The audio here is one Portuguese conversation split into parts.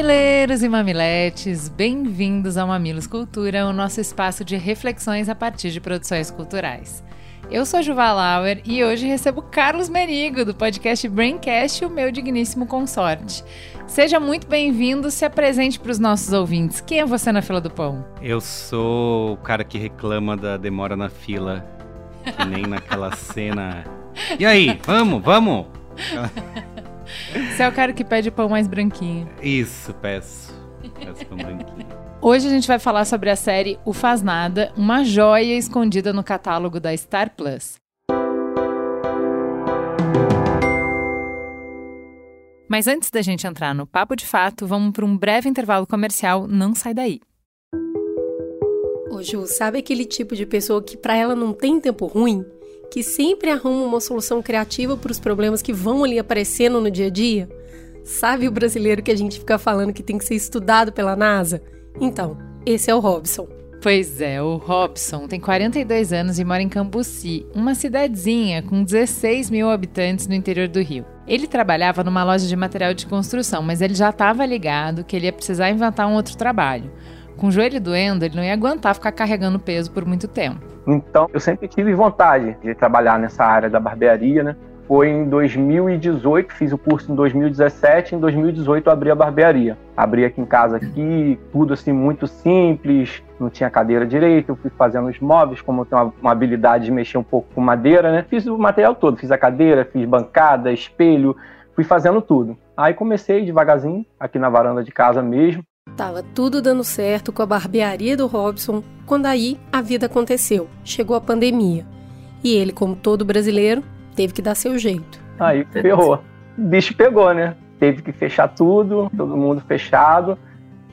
Mamileiros e mamiletes, bem-vindos ao Mamilos Cultura, o nosso espaço de reflexões a partir de produções culturais. Eu sou a Juva Lauer e hoje recebo Carlos Merigo, do podcast Braincast, o meu digníssimo consorte. Seja muito bem-vindo, se apresente para os nossos ouvintes. Quem é você na fila do pão? Eu sou o cara que reclama da demora na fila, que nem naquela cena. E aí, vamos, vamos! Você é o cara que pede pão mais branquinho. Isso, peço. Peço pão branquinho. Hoje a gente vai falar sobre a série O Faz Nada, uma joia escondida no catálogo da Star Plus. Mas antes da gente entrar no papo de fato, vamos para um breve intervalo comercial. Não sai daí. Ô Ju, sabe aquele tipo de pessoa que para ela não tem tempo ruim? Que sempre arruma uma solução criativa para os problemas que vão ali aparecendo no dia a dia? Sabe o brasileiro que a gente fica falando que tem que ser estudado pela NASA? Então, esse é o Robson. Pois é, o Robson tem 42 anos e mora em Cambuci, uma cidadezinha com 16 mil habitantes no interior do Rio. Ele trabalhava numa loja de material de construção, mas ele já estava ligado que ele ia precisar inventar um outro trabalho. Com o joelho doendo, ele não ia aguentar ficar carregando peso por muito tempo. Então, eu sempre tive vontade de trabalhar nessa área da barbearia, né? Foi em 2018, fiz o curso em 2017, em 2018 eu abri a barbearia. Abri aqui em casa aqui, tudo assim muito simples, não tinha cadeira direita, eu fui fazendo os móveis, como eu tenho uma, uma habilidade de mexer um pouco com madeira, né? Fiz o material todo, fiz a cadeira, fiz bancada, espelho, fui fazendo tudo. Aí comecei devagarzinho, aqui na varanda de casa mesmo, Tava tudo dando certo com a barbearia do Robson, quando aí a vida aconteceu. Chegou a pandemia. E ele, como todo brasileiro, teve que dar seu jeito. Aí ferrou. O bicho pegou, né? Teve que fechar tudo, todo mundo fechado.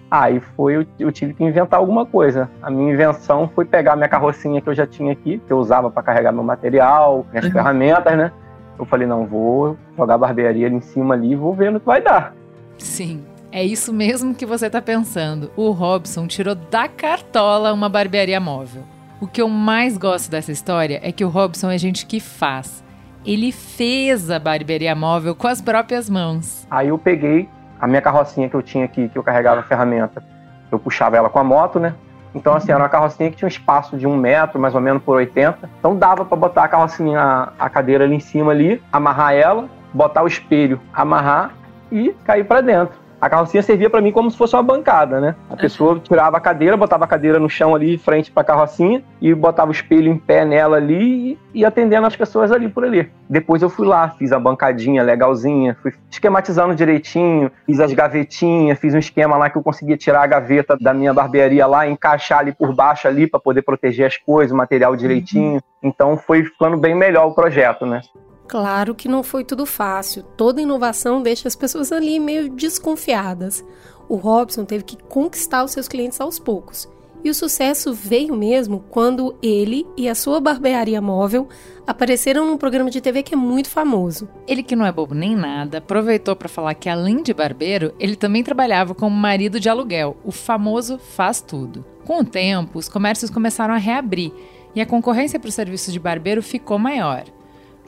Aí foi, eu, eu tive que inventar alguma coisa. A minha invenção foi pegar minha carrocinha que eu já tinha aqui, que eu usava para carregar meu material, minhas uhum. ferramentas, né? Eu falei, não, vou jogar a barbearia ali em cima ali e vou ver no que vai dar. Sim. É isso mesmo que você está pensando. O Robson tirou da cartola uma barbearia móvel. O que eu mais gosto dessa história é que o Robson é gente que faz. Ele fez a barbearia móvel com as próprias mãos. Aí eu peguei a minha carrocinha que eu tinha aqui, que eu carregava a ferramenta. Eu puxava ela com a moto, né? Então, assim, era uma carrocinha que tinha um espaço de um metro, mais ou menos por 80. Então dava para botar a carrocinha, a cadeira ali em cima ali, amarrar ela, botar o espelho, amarrar e cair para dentro a carrocinha servia para mim como se fosse uma bancada, né? A pessoa tirava a cadeira, botava a cadeira no chão ali, frente para a carrocinha, e botava o espelho em pé nela ali e, e atendendo as pessoas ali por ali. Depois eu fui lá, fiz a bancadinha legalzinha, fui esquematizando direitinho, fiz as gavetinhas, fiz um esquema lá que eu conseguia tirar a gaveta da minha barbearia lá, encaixar ali por baixo ali para poder proteger as coisas, o material direitinho. Uhum. Então foi ficando bem melhor o projeto, né? Claro que não foi tudo fácil. Toda inovação deixa as pessoas ali meio desconfiadas. O Robson teve que conquistar os seus clientes aos poucos. E o sucesso veio mesmo quando ele e a sua barbearia móvel apareceram num programa de TV que é muito famoso. Ele que não é bobo nem nada, aproveitou para falar que além de barbeiro, ele também trabalhava como marido de aluguel, o famoso faz tudo. Com o tempo, os comércios começaram a reabrir e a concorrência para o serviço de barbeiro ficou maior.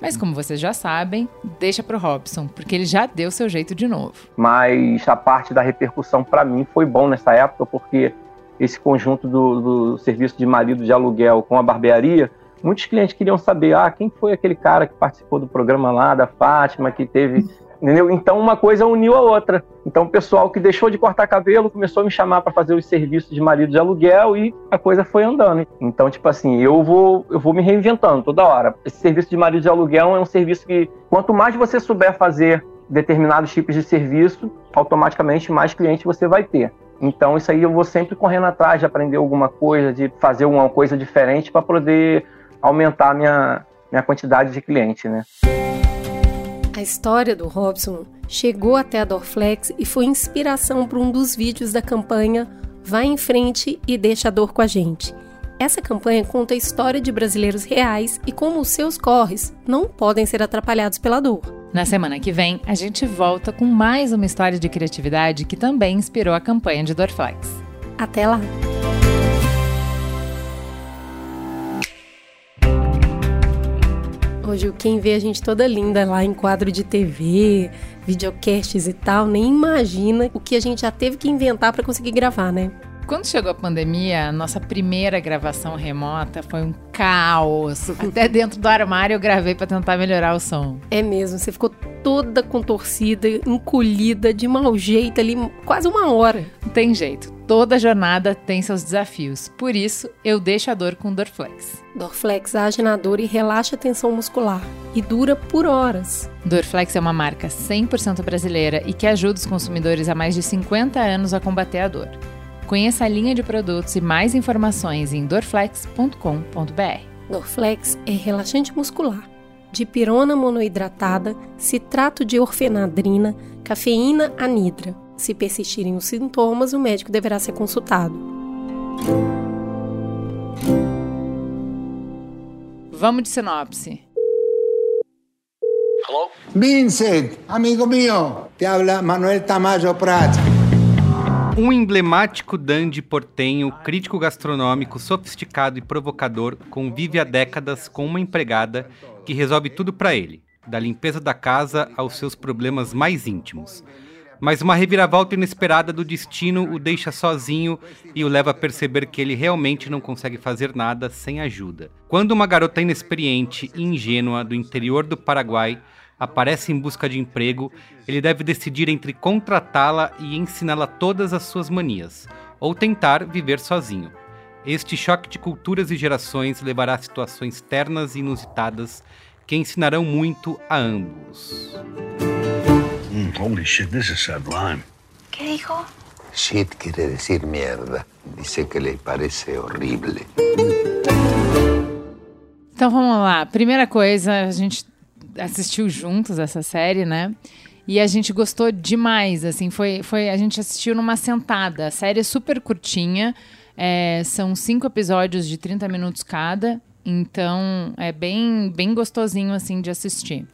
Mas como vocês já sabem, deixa pro Robson, porque ele já deu seu jeito de novo. Mas a parte da repercussão para mim foi bom nessa época, porque esse conjunto do, do, serviço de marido de aluguel com a barbearia, muitos clientes queriam saber, ah, quem foi aquele cara que participou do programa lá da Fátima, que teve Entendeu? Então uma coisa uniu a outra. Então o pessoal que deixou de cortar cabelo começou a me chamar para fazer os serviços de marido de aluguel e a coisa foi andando. Então, tipo assim, eu vou, eu vou me reinventando toda hora. Esse serviço de marido de aluguel é um serviço que quanto mais você souber fazer determinados tipos de serviço, automaticamente mais clientes você vai ter. Então isso aí eu vou sempre correndo atrás de aprender alguma coisa, de fazer alguma coisa diferente para poder aumentar a minha, minha quantidade de clientes, né? A história do Robson chegou até a Dorflex e foi inspiração para um dos vídeos da campanha Vá em frente e deixa a dor com a gente. Essa campanha conta a história de brasileiros reais e como os seus corres não podem ser atrapalhados pela dor. Na semana que vem, a gente volta com mais uma história de criatividade que também inspirou a campanha de Dorflex. Até lá! Hoje, quem vê a gente toda linda lá em quadro de TV, videocasts e tal, nem imagina o que a gente já teve que inventar para conseguir gravar, né? Quando chegou a pandemia, a nossa primeira gravação remota foi um caos. Até dentro do armário eu gravei para tentar melhorar o som. É mesmo, você ficou toda contorcida, encolhida, de mau jeito ali, quase uma hora. Não tem jeito. Toda jornada tem seus desafios. Por isso, eu deixo a dor com Dorflex. Dorflex age na dor e relaxa a tensão muscular. E dura por horas. Dorflex é uma marca 100% brasileira e que ajuda os consumidores há mais de 50 anos a combater a dor. Conheça a linha de produtos e mais informações em dorflex.com.br. Dorflex é relaxante muscular, de pirona monoidratada, citrato de orfenadrina, cafeína anidra. Se persistirem os sintomas, o médico deverá ser consultado. Vamos de sinopse. Hello? Vincent, amigo mío, te habla Manuel Tamayo Prats. Um emblemático dandy portenho, crítico gastronômico, sofisticado e provocador, convive há décadas com uma empregada que resolve tudo para ele, da limpeza da casa aos seus problemas mais íntimos. Mas uma reviravolta inesperada do destino o deixa sozinho e o leva a perceber que ele realmente não consegue fazer nada sem ajuda. Quando uma garota inexperiente e ingênua do interior do Paraguai aparece em busca de emprego, ele deve decidir entre contratá-la e ensiná-la todas as suas manias, ou tentar viver sozinho. Este choque de culturas e gerações levará a situações ternas e inusitadas que ensinarão muito a ambos. Mm, holy shit, this is sublime. ¿Qué dijo? Shit quiere decir mierda. Dice que le parece horrible. Então vamos lá. Primeira coisa, a gente assistiu juntos essa série, né? E a gente gostou demais, assim, foi, foi a gente assistiu numa sentada. A série é super curtinha, é, são cinco episódios de 30 minutos cada, então é bem, bem gostosinho, assim, de assistir.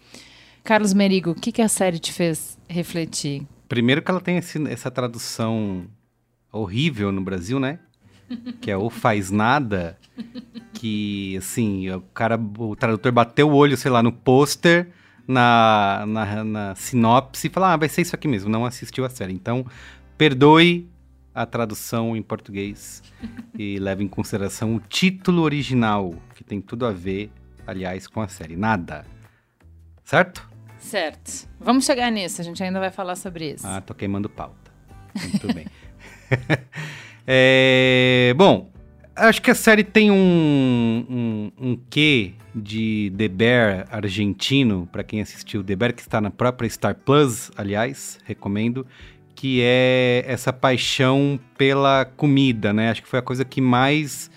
Carlos Merigo, o que, que a série te fez refletir? Primeiro que ela tem esse- essa tradução horrível no Brasil, né? Que é ou faz nada, que assim, o cara, o tradutor bateu o olho, sei lá, no pôster, na, na, na sinopse e falou, ah, vai ser isso aqui mesmo, não assistiu a série. Então, perdoe a tradução em português e leve em consideração o título original, que tem tudo a ver, aliás, com a série. Nada. Certo? Certo. Vamos chegar nisso, a gente ainda vai falar sobre isso. Ah, tô queimando pauta. Muito bem. É, bom, acho que a série tem um, um, um quê de The Bear argentino, para quem assistiu The Bear, que está na própria Star Plus, aliás, recomendo, que é essa paixão pela comida, né? Acho que foi a coisa que mais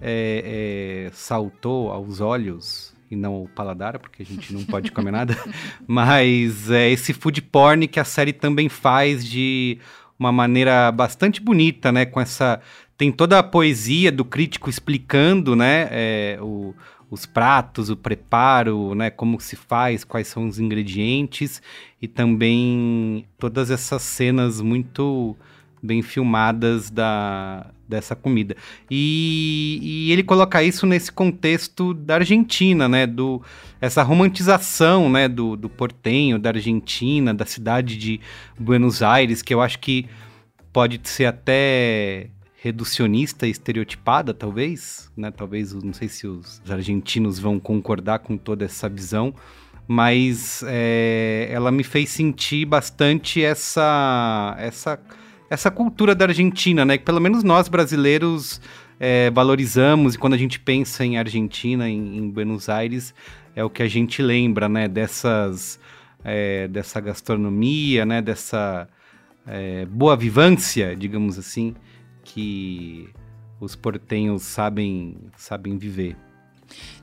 é, é, saltou aos olhos e não ao paladar, porque a gente não pode comer nada, mas é esse food porn que a série também faz de uma maneira bastante bonita, né? Com essa tem toda a poesia do crítico explicando, né? é, o- os pratos, o preparo, né? Como se faz, quais são os ingredientes e também todas essas cenas muito bem filmadas da, dessa comida. E, e ele coloca isso nesse contexto da Argentina, né? Do, essa romantização, né? Do, do portenho, da Argentina, da cidade de Buenos Aires, que eu acho que pode ser até reducionista e estereotipada, talvez, né? Talvez, não sei se os argentinos vão concordar com toda essa visão, mas é, ela me fez sentir bastante essa, essa, essa cultura da Argentina, né? Que pelo menos nós brasileiros é, valorizamos e quando a gente pensa em Argentina, em, em Buenos Aires, é o que a gente lembra, né? Dessas, é, dessa gastronomia, né? Dessa é, boa vivância, digamos assim, que os portenhos sabem, sabem viver.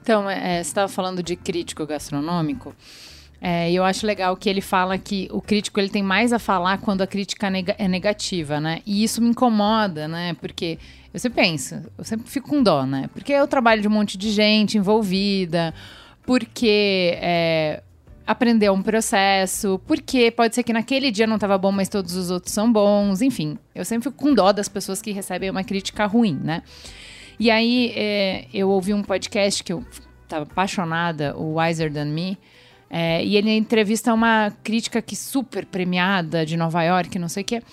Então, é, você estava falando de crítico gastronômico. É, eu acho legal que ele fala que o crítico ele tem mais a falar quando a crítica é negativa, né? E isso me incomoda, né? Porque eu sempre penso, eu sempre fico com dó, né? Porque eu trabalho de um monte de gente envolvida, porque é, aprendeu um processo, porque pode ser que naquele dia não estava bom, mas todos os outros são bons, enfim. Eu sempre fico com dó das pessoas que recebem uma crítica ruim, né? E aí é, eu ouvi um podcast que eu estava apaixonada, o Wiser Than Me, é, e ele entrevista uma crítica que super premiada de Nova York, não sei o quê.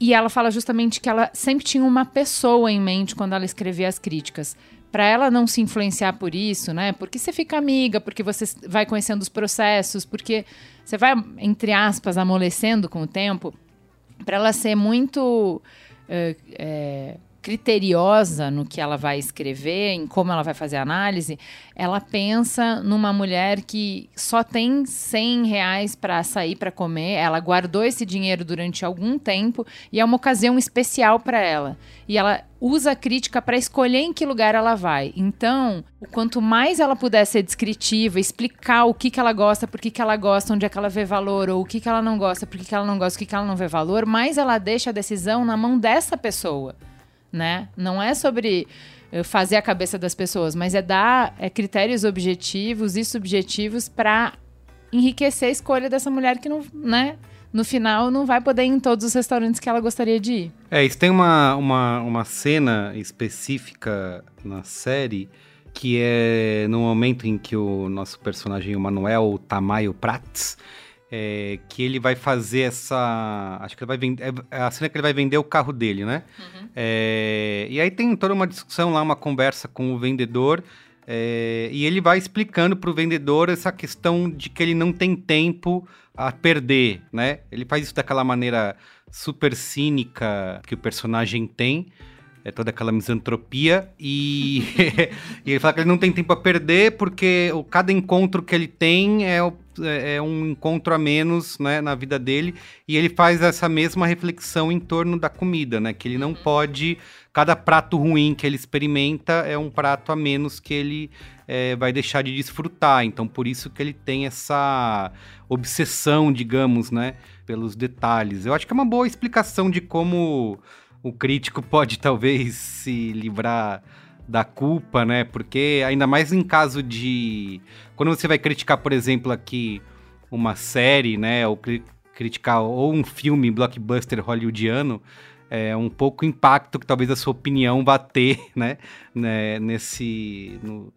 E ela fala justamente que ela sempre tinha uma pessoa em mente quando ela escrevia as críticas. Para ela não se influenciar por isso, né? Porque você fica amiga, porque você vai conhecendo os processos, porque você vai, entre aspas, amolecendo com o tempo. Para ela ser muito é, é, criteriosa no que ela vai escrever, em como ela vai fazer a análise, ela pensa numa mulher que só tem 100 reais para sair para comer, ela guardou esse dinheiro durante algum tempo e é uma ocasião especial para ela. E ela usa a crítica para escolher em que lugar ela vai. Então, quanto mais ela puder ser descritiva, explicar o que, que ela gosta, por que, que ela gosta, onde é que ela vê valor, ou o que, que ela não gosta, por que, que ela não gosta, o que, que ela não vê valor, mais ela deixa a decisão na mão dessa pessoa né? Não é sobre eh, fazer a cabeça das pessoas, mas é dar é, critérios objetivos e subjetivos para enriquecer a escolha dessa mulher que não, né? No final, não vai poder ir em todos os restaurantes que ela gostaria de ir. É, isso tem uma, uma, uma cena específica na série que é no momento em que o nosso personagem, o Manuel Tamayo Prats, é, que ele vai fazer essa. Acho que ele vai vender. É a cena que ele vai vender o carro dele, né? Uhum. É, e aí tem toda uma discussão lá, uma conversa com o vendedor. É, e ele vai explicando para o vendedor essa questão de que ele não tem tempo a perder, né? Ele faz isso daquela maneira super cínica que o personagem tem é toda aquela misantropia e, e, ele fala que ele não tem tempo a perder porque o, cada encontro que ele tem é, é, é, um encontro a menos né, na vida dele e ele faz essa mesma reflexão em torno da comida, né? Que ele não pode, cada prato ruim que ele experimenta é um prato a menos que ele é, vai deixar de desfrutar. Então por isso que ele tem essa obsessão, digamos, né, pelos detalhes. Eu acho que é uma boa explicação de como o crítico pode talvez se livrar da culpa, né? Porque ainda mais em caso de quando você vai criticar, por exemplo, aqui uma série, né, ou cri criticar ou um filme blockbuster hollywoodiano, é um pouco impacto que talvez a sua opinião vá ter, né, né nesse no,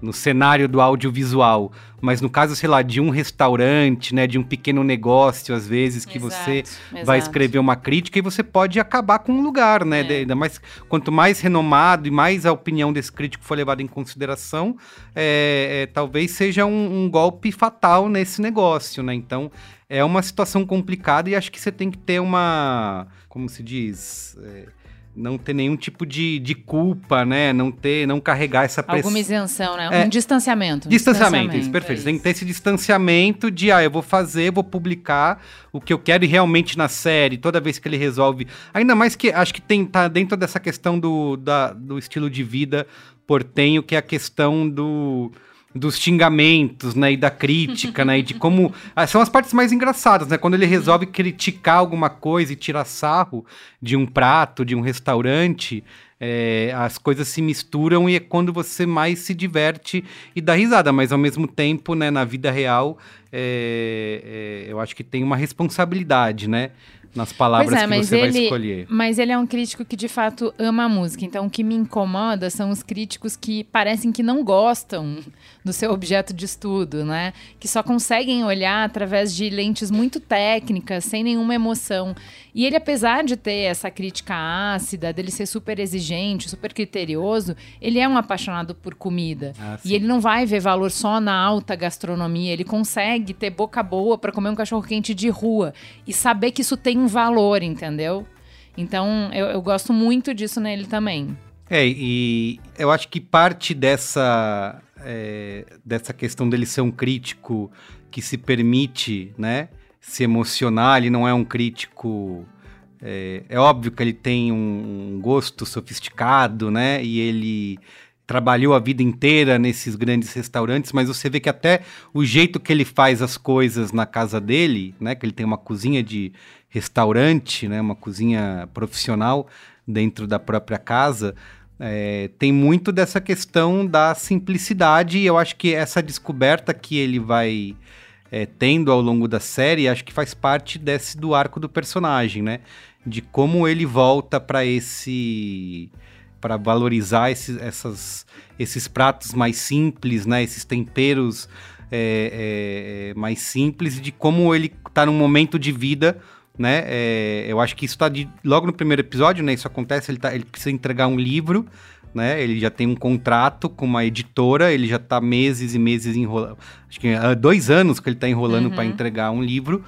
no cenário do audiovisual, mas no caso, sei lá, de um restaurante, né, de um pequeno negócio, às vezes, que exato, você exato. vai escrever uma crítica e você pode acabar com um lugar, né? É. Ainda mais, quanto mais renomado e mais a opinião desse crítico for levada em consideração, é, é, talvez seja um, um, golpe fatal nesse negócio, né? Então, é uma situação complicada e acho que você tem que ter uma, como se diz é, não ter nenhum tipo de, de culpa, né? Não ter, não carregar essa pressão. Alguma isenção, né? É, um distanciamento. Um distanciamento, distanciamento, isso, perfeito. É isso. Tem que ter esse distanciamento de, ah, eu vou fazer, vou publicar o que eu quero e realmente na série, toda vez que ele resolve. Ainda mais que acho que tem, tá dentro dessa questão do, da, do estilo de vida portenho, que é a questão do dos xingamentos, né, e da crítica, né, e de como ah, são as partes mais engraçadas, né, quando ele resolve criticar alguma coisa e tirar sarro de um prato, de um restaurante, é, as coisas se misturam e é quando você mais se diverte e dá risada, mas ao mesmo tempo, né, na vida real, é, é, eu acho que tem uma responsabilidade, né, nas palavras é, que você ele, vai escolher. Mas ele é um crítico que de fato ama a música. Então o que me incomoda são os críticos que parecem que não gostam do seu objeto de estudo, né? Que só conseguem olhar através de lentes muito técnicas, sem nenhuma emoção. E ele, apesar de ter essa crítica ácida, dele ser super exigente, super criterioso, ele é um apaixonado por comida. Ah, e ele não vai ver valor só na alta gastronomia. Ele consegue ter boca boa para comer um cachorro quente de rua e saber que isso tem um valor, entendeu? Então, eu, eu gosto muito disso nele também. É, e eu acho que parte dessa, é, dessa questão dele ser um crítico que se permite, né, se emocionar, ele não é um crítico. É, é óbvio que ele tem um, um gosto sofisticado, né, e ele trabalhou a vida inteira nesses grandes restaurantes, mas você vê que até o jeito que ele faz as coisas na casa dele, né, que ele tem uma cozinha de restaurante, né, uma cozinha profissional dentro da própria casa, é, tem muito dessa questão da simplicidade e eu acho que essa descoberta que ele vai é, tendo ao longo da série, acho que faz parte desse do arco do personagem, né? De como ele volta para esse para valorizar esses, essas, esses pratos mais simples, né? Esses temperos é, é, mais simples, de como ele está num momento de vida, né? É, eu acho que isso está logo no primeiro episódio, né? Isso acontece, ele, tá, ele precisa entregar um livro, né? Ele já tem um contrato com uma editora, ele já está meses e meses enrolando, acho que há dois anos que ele está enrolando uhum. para entregar um livro.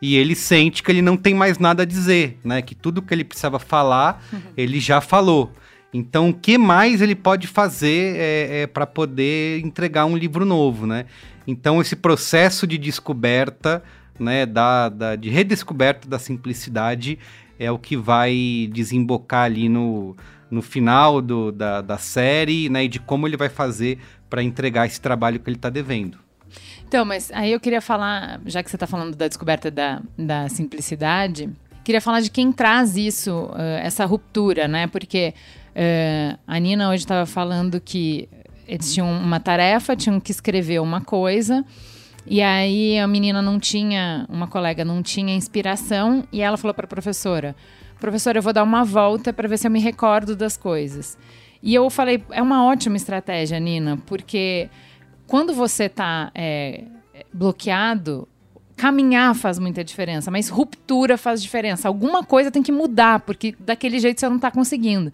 E ele sente que ele não tem mais nada a dizer, né? Que tudo que ele precisava falar, uhum. ele já falou. Então, o que mais ele pode fazer é, é para poder entregar um livro novo, né? Então, esse processo de descoberta, né, da, da, de redescoberta da simplicidade é o que vai desembocar ali no, no final do, da, da série, né, e de como ele vai fazer para entregar esse trabalho que ele está devendo. Então, mas aí eu queria falar, já que você está falando da descoberta da, da simplicidade, queria falar de quem traz isso, uh, essa ruptura, né? Porque Uh, a Nina hoje estava falando que eles tinham uma tarefa, tinham que escrever uma coisa. E aí a menina não tinha, uma colega não tinha inspiração e ela falou para a professora: "Professora, eu vou dar uma volta para ver se eu me recordo das coisas". E eu falei: "É uma ótima estratégia, Nina, porque quando você está é, bloqueado, caminhar faz muita diferença, mas ruptura faz diferença. Alguma coisa tem que mudar, porque daquele jeito você não está conseguindo.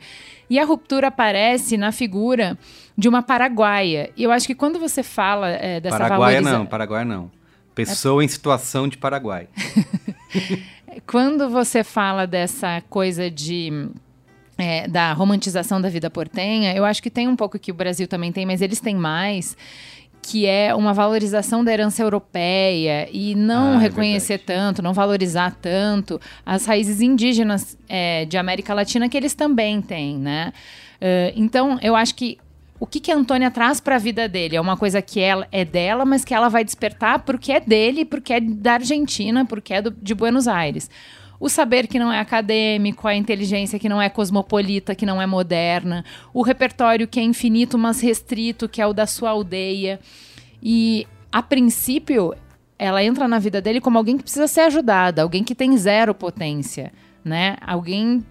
E a ruptura aparece na figura de uma paraguaia. E eu acho que quando você fala é, dessa Paraguaia valoriza... não, Paraguai não. Pessoa é... em situação de Paraguai. quando você fala dessa coisa de... É, da romantização da vida portenha, eu acho que tem um pouco que o Brasil também tem, mas eles têm mais que é uma valorização da herança europeia e não ah, é reconhecer é tanto, não valorizar tanto as raízes indígenas é, de América Latina que eles também têm, né? Uh, então, eu acho que o que, que a Antônia traz para a vida dele é uma coisa que ela é dela, mas que ela vai despertar porque é dele, porque é da Argentina, porque é do, de Buenos Aires o saber que não é acadêmico, a inteligência que não é cosmopolita, que não é moderna, o repertório que é infinito, mas restrito, que é o da sua aldeia. E, a princípio, ela entra na vida dele como alguém que precisa ser ajudada, alguém que tem zero potência, né? Alguém.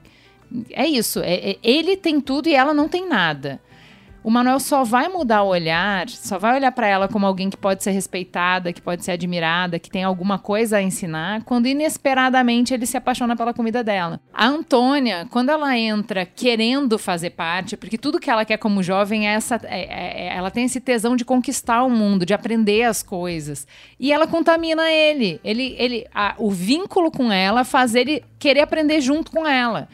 É isso, é, é, ele tem tudo e ela não tem nada o Manuel só vai mudar o olhar, só vai olhar para ela como alguém que pode ser respeitada, que pode ser admirada, que tem alguma coisa a ensinar, quando inesperadamente ele se apaixona pela comida dela. A Antônia, quando ela entra querendo fazer parte, porque tudo que ela quer como jovem é essa, é, é, é ela tem esse tesão de conquistar o mundo, de aprender as coisas, e ela contamina ele. Ele, ele, a, o vínculo com ela faz ele querer aprender junto com ela.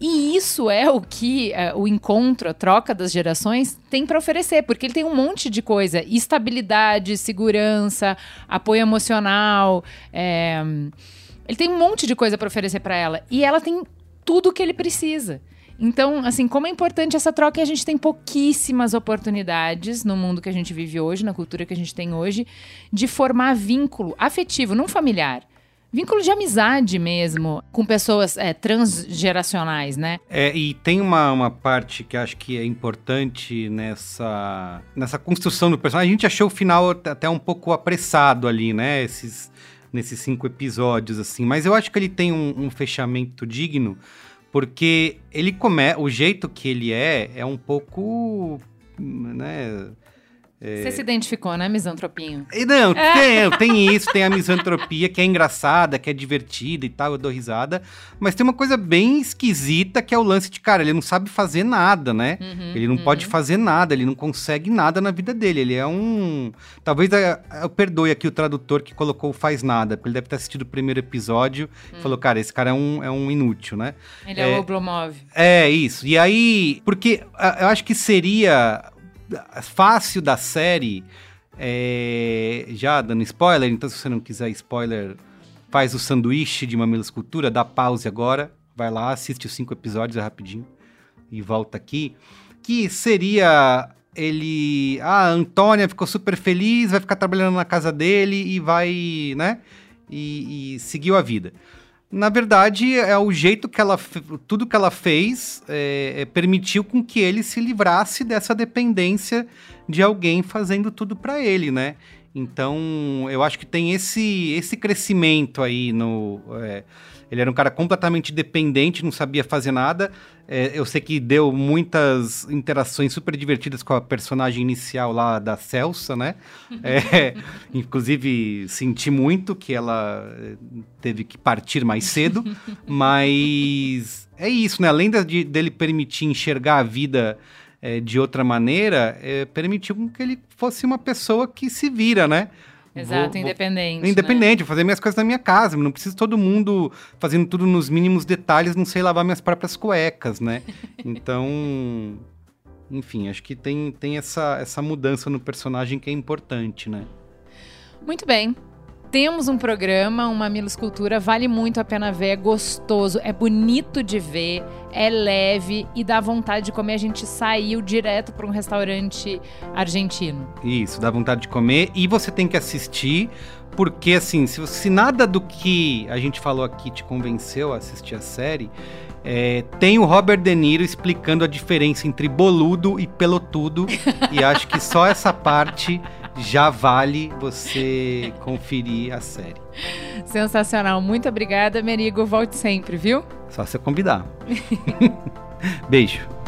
E isso é o que é, o encontro, a troca das gerações tem para oferecer, porque ele tem um monte de coisa: estabilidade, segurança, apoio emocional. É... Ele tem um monte de coisa para oferecer para ela. E ela tem tudo o que ele precisa. Então, assim, como é importante essa troca, e a gente tem pouquíssimas oportunidades no mundo que a gente vive hoje, na cultura que a gente tem hoje, de formar vínculo afetivo, não familiar vínculo de amizade mesmo com pessoas é, transgeracionais, né? É, e tem uma, uma parte que acho que é importante nessa, nessa construção do personagem. A gente achou o final até um pouco apressado ali, né? Esses, nesses cinco episódios, assim. Mas eu acho que ele tem um, um fechamento digno, porque ele come... o jeito que ele é é um pouco... Né, é... Você se identificou, né, misantropinho? Não, tem, tem isso, tem a misantropia que é engraçada, que é divertida e tal, eu dou risada. Mas tem uma coisa bem esquisita que é o lance de, cara, ele não sabe fazer nada, né? Uhum, ele não uhum. pode fazer nada, ele não consegue nada na vida dele. Ele é um. Talvez eu perdoe aqui o tradutor que colocou faz nada, porque ele deve ter assistido o primeiro episódio e hum. falou, cara, esse cara é um, é um inútil, né? Ele é, é o Oblomov. É, isso. E aí, porque eu acho que seria fácil da série, é, já dando spoiler, então se você não quiser spoiler, faz o sanduíche de Mamilos Cultura, dá pause agora, vai lá, assiste os cinco episódios, é rapidinho. e volta aqui, que seria ele. Ah, a Antônia ficou super feliz, vai ficar trabalhando na casa dele e vai, né? E, e seguiu a vida. Na verdade, é o jeito que ela. Tudo que ela fez é, é, permitiu com que ele se livrasse dessa dependência de alguém fazendo tudo para ele, né? Então, eu acho que tem esse, esse crescimento aí no. É, ele era um cara completamente dependente, não sabia fazer nada. É, eu sei que deu muitas interações super divertidas com a personagem inicial lá da Celsa, né? É, inclusive, senti muito que ela é, teve que partir mais cedo, mas é isso, né? Além de, dele permitir enxergar a vida é, de outra maneira, é, permitiu que ele fosse uma pessoa que se vira, né? Exato, vou, independente. Vou, independente, né? vou fazer minhas coisas na minha casa. Não preciso todo mundo fazendo tudo nos mínimos detalhes, não sei lavar minhas próprias cuecas, né? então, enfim, acho que tem, tem essa, essa mudança no personagem que é importante, né? Muito bem. Temos um programa, uma Mamilos Cultura, vale muito a pena ver, é gostoso, é bonito de ver, é leve e dá vontade de comer. A gente saiu direto para um restaurante argentino. Isso, dá vontade de comer e você tem que assistir, porque assim, se, se nada do que a gente falou aqui te convenceu a assistir a série, é, tem o Robert De Niro explicando a diferença entre boludo e pelotudo. e acho que só essa parte já vale você conferir a série. Sensacional. Muito obrigada, Merigo. Volte sempre, viu? Só você convidar. Beijo.